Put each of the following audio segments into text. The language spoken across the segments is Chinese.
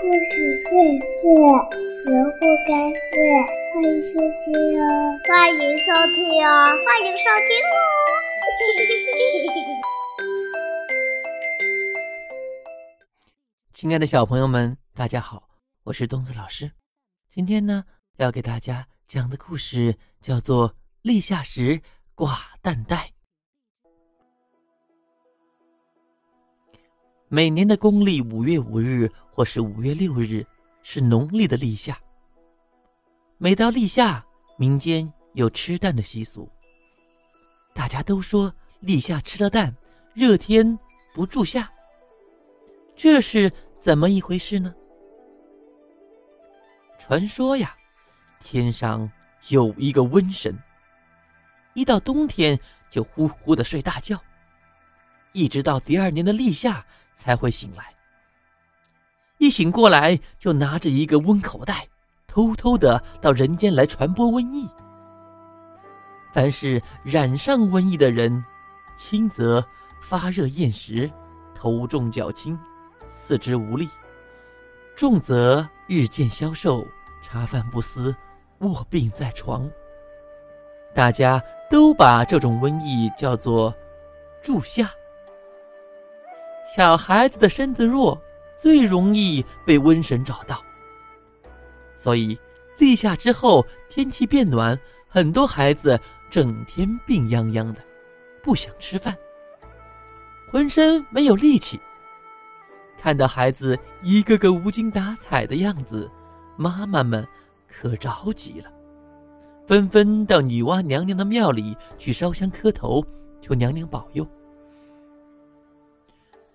故事荟萃，萝卜开会，欢迎收听哦！欢迎收听哦！欢迎收听哦！亲爱的小朋友们，大家好，我是东子老师。今天呢，要给大家讲的故事叫做《立夏时挂蛋袋》。每年的公历五月五日或是五月六日是农历的立夏。每到立夏，民间有吃蛋的习俗。大家都说立夏吃了蛋，热天不住夏。这是怎么一回事呢？传说呀，天上有一个瘟神，一到冬天就呼呼的睡大觉，一直到第二年的立夏。才会醒来。一醒过来，就拿着一个温口袋，偷偷的到人间来传播瘟疫。凡是染上瘟疫的人，轻则发热厌食、头重脚轻、四肢无力；重则日渐消瘦、茶饭不思、卧病在床。大家都把这种瘟疫叫做“住夏”。小孩子的身子弱，最容易被瘟神找到。所以立夏之后，天气变暖，很多孩子整天病殃殃的，不想吃饭，浑身没有力气。看到孩子一个个无精打采的样子，妈妈们可着急了，纷纷到女娲娘娘的庙里去烧香磕头，求娘娘保佑。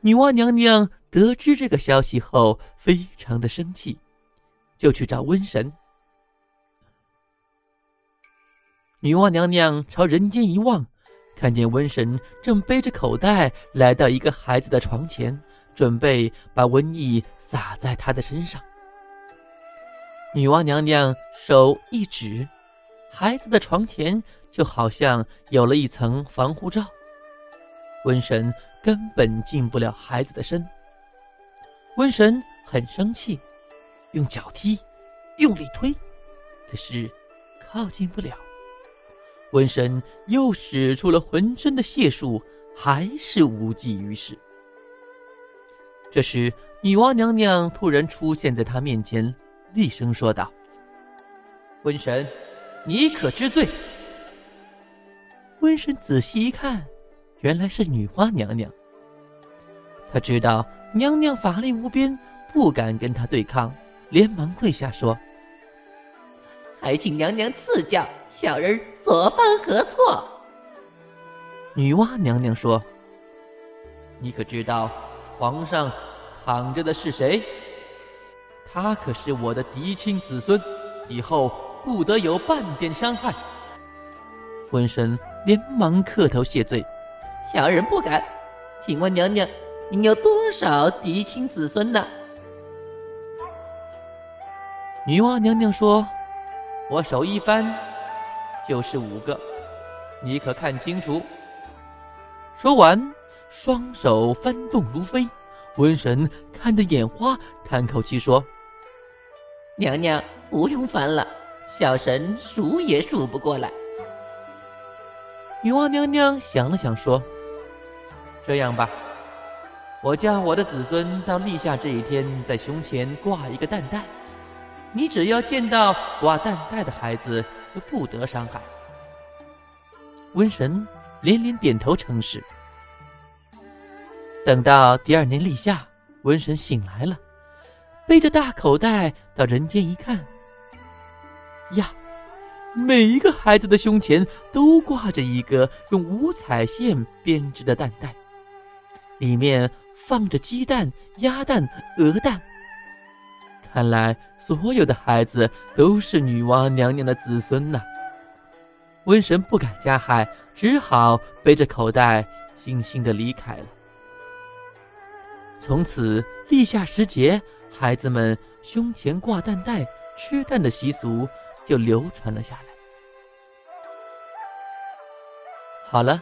女娲娘娘得知这个消息后，非常的生气，就去找瘟神。女娲娘娘朝人间一望，看见瘟神正背着口袋来到一个孩子的床前，准备把瘟疫撒在他的身上。女娲娘娘手一指，孩子的床前就好像有了一层防护罩。瘟神根本进不了孩子的身。瘟神很生气，用脚踢，用力推，可是靠近不了。瘟神又使出了浑身的解数，还是无济于事。这时，女娲娘娘突然出现在他面前，厉声说道：“瘟神，你可知罪？”瘟神仔细一看。原来是女娲娘娘。他知道娘娘法力无边，不敢跟她对抗，连忙跪下说：“还请娘娘赐教，小人所犯何错？”女娲娘娘说：“你可知道皇上躺着的是谁？他可是我的嫡亲子孙，以后不得有半点伤害。”瘟神连忙磕头谢罪。小人不敢，请问娘娘，您有多少嫡亲子孙呢？女娲娘娘说：“我手一翻，就是五个，你可看清楚。”说完，双手翻动如飞。瘟神看得眼花，叹口气说：“娘娘不用翻了，小神数也数不过来。”女娲娘娘想了想说。这样吧，我叫我的子孙到立夏这一天，在胸前挂一个蛋袋。你只要见到挂蛋袋的孩子，就不得伤害。瘟神连连点头称是。等到第二年立夏，瘟神醒来了，背着大口袋到人间一看，呀，每一个孩子的胸前都挂着一个用五彩线编织的蛋袋。里面放着鸡蛋、鸭蛋、鹅蛋。看来所有的孩子都是女娲娘娘的子孙呐。瘟神不敢加害，只好背着口袋悻悻的离开了。从此立夏时节，孩子们胸前挂蛋袋、吃蛋的习俗就流传了下来。好了，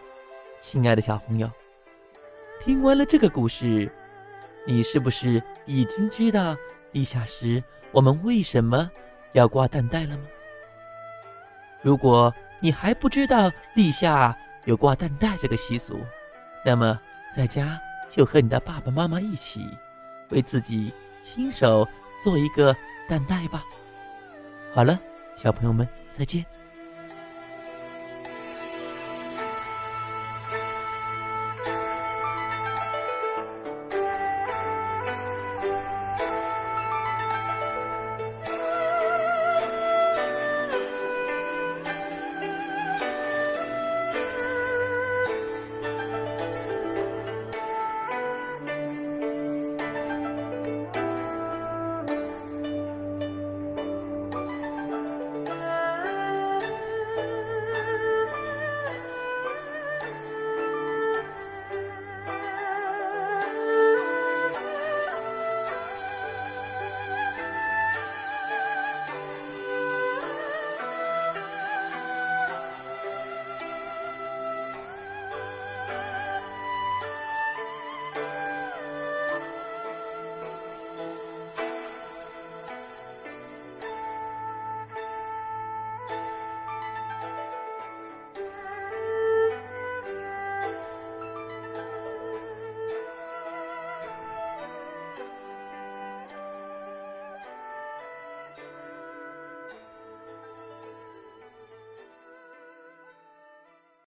亲爱的小朋友。听完了这个故事，你是不是已经知道立夏时我们为什么要挂蛋袋了吗？如果你还不知道立夏有挂蛋袋这个习俗，那么在家就和你的爸爸妈妈一起，为自己亲手做一个蛋袋吧。好了，小朋友们再见。